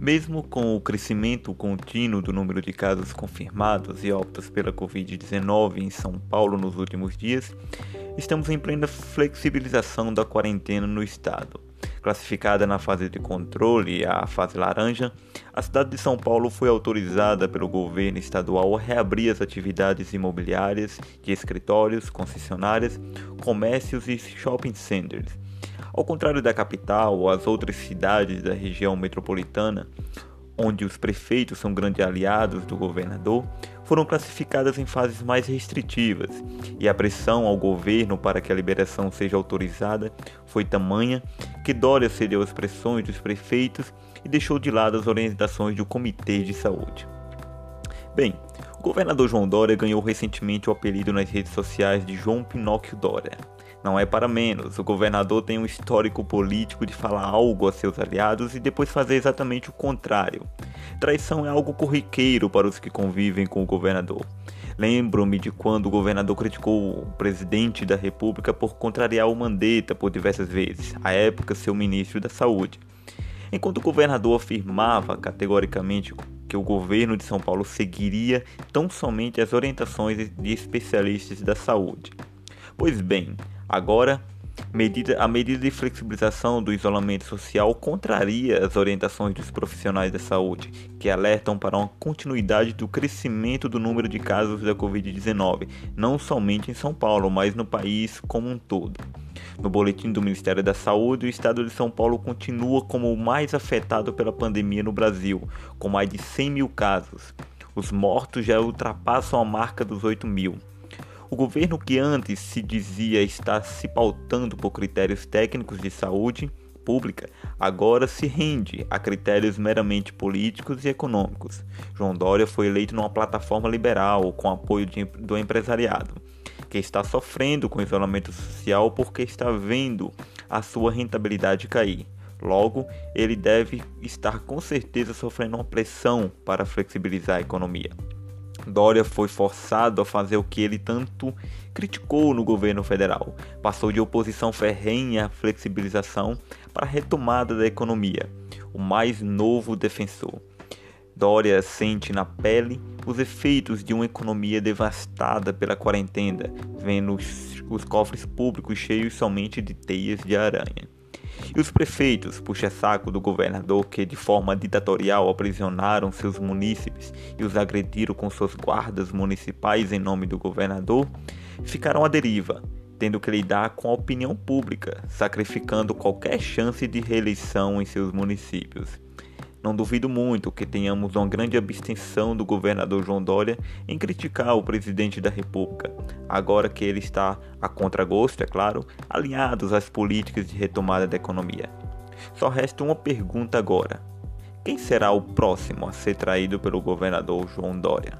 Mesmo com o crescimento contínuo do número de casos confirmados e óbitos pela Covid-19 em São Paulo nos últimos dias, estamos em plena flexibilização da quarentena no estado. Classificada na fase de controle, a fase laranja, a cidade de São Paulo foi autorizada pelo governo estadual a reabrir as atividades imobiliárias de escritórios, concessionárias, comércios e shopping centers ao contrário da capital ou as outras cidades da região metropolitana, onde os prefeitos são grandes aliados do governador, foram classificadas em fases mais restritivas, e a pressão ao governo para que a liberação seja autorizada foi tamanha que Dória cedeu às pressões dos prefeitos e deixou de lado as orientações do Comitê de Saúde. Bem, o governador João Dória ganhou recentemente o apelido nas redes sociais de João Pinóquio Dória. Não é para menos, o governador tem um histórico político de falar algo a seus aliados e depois fazer exatamente o contrário. Traição é algo corriqueiro para os que convivem com o governador. Lembro-me de quando o governador criticou o presidente da República por contrariar o Mandetta por diversas vezes, à época seu ministro da Saúde. Enquanto o governador afirmava categoricamente que o governo de São Paulo seguiria tão somente as orientações de especialistas da saúde. Pois bem, Agora, medida, a medida de flexibilização do isolamento social contraria as orientações dos profissionais da saúde, que alertam para uma continuidade do crescimento do número de casos da Covid-19, não somente em São Paulo, mas no país como um todo. No boletim do Ministério da Saúde, o estado de São Paulo continua como o mais afetado pela pandemia no Brasil, com mais de 100 mil casos. Os mortos já ultrapassam a marca dos 8 mil. O governo que antes se dizia estar se pautando por critérios técnicos de saúde pública, agora se rende a critérios meramente políticos e econômicos. João Dória foi eleito numa plataforma liberal com apoio de, do empresariado, que está sofrendo com isolamento social porque está vendo a sua rentabilidade cair. Logo, ele deve estar com certeza sofrendo uma pressão para flexibilizar a economia. Dória foi forçado a fazer o que ele tanto criticou no governo federal. Passou de oposição ferrenha à flexibilização para a retomada da economia, o mais novo defensor. Dória sente na pele os efeitos de uma economia devastada pela quarentena, vendo os, os cofres públicos cheios somente de teias de aranha. E os prefeitos, puxa-saco do governador que de forma ditatorial aprisionaram seus munícipes e os agrediram com suas guardas municipais em nome do governador, ficaram à deriva, tendo que lidar com a opinião pública, sacrificando qualquer chance de reeleição em seus municípios. Não duvido muito que tenhamos uma grande abstenção do governador João Dória em criticar o presidente da República, agora que ele está, a contragosto, é claro, alinhados às políticas de retomada da economia. Só resta uma pergunta agora: quem será o próximo a ser traído pelo governador João Dória?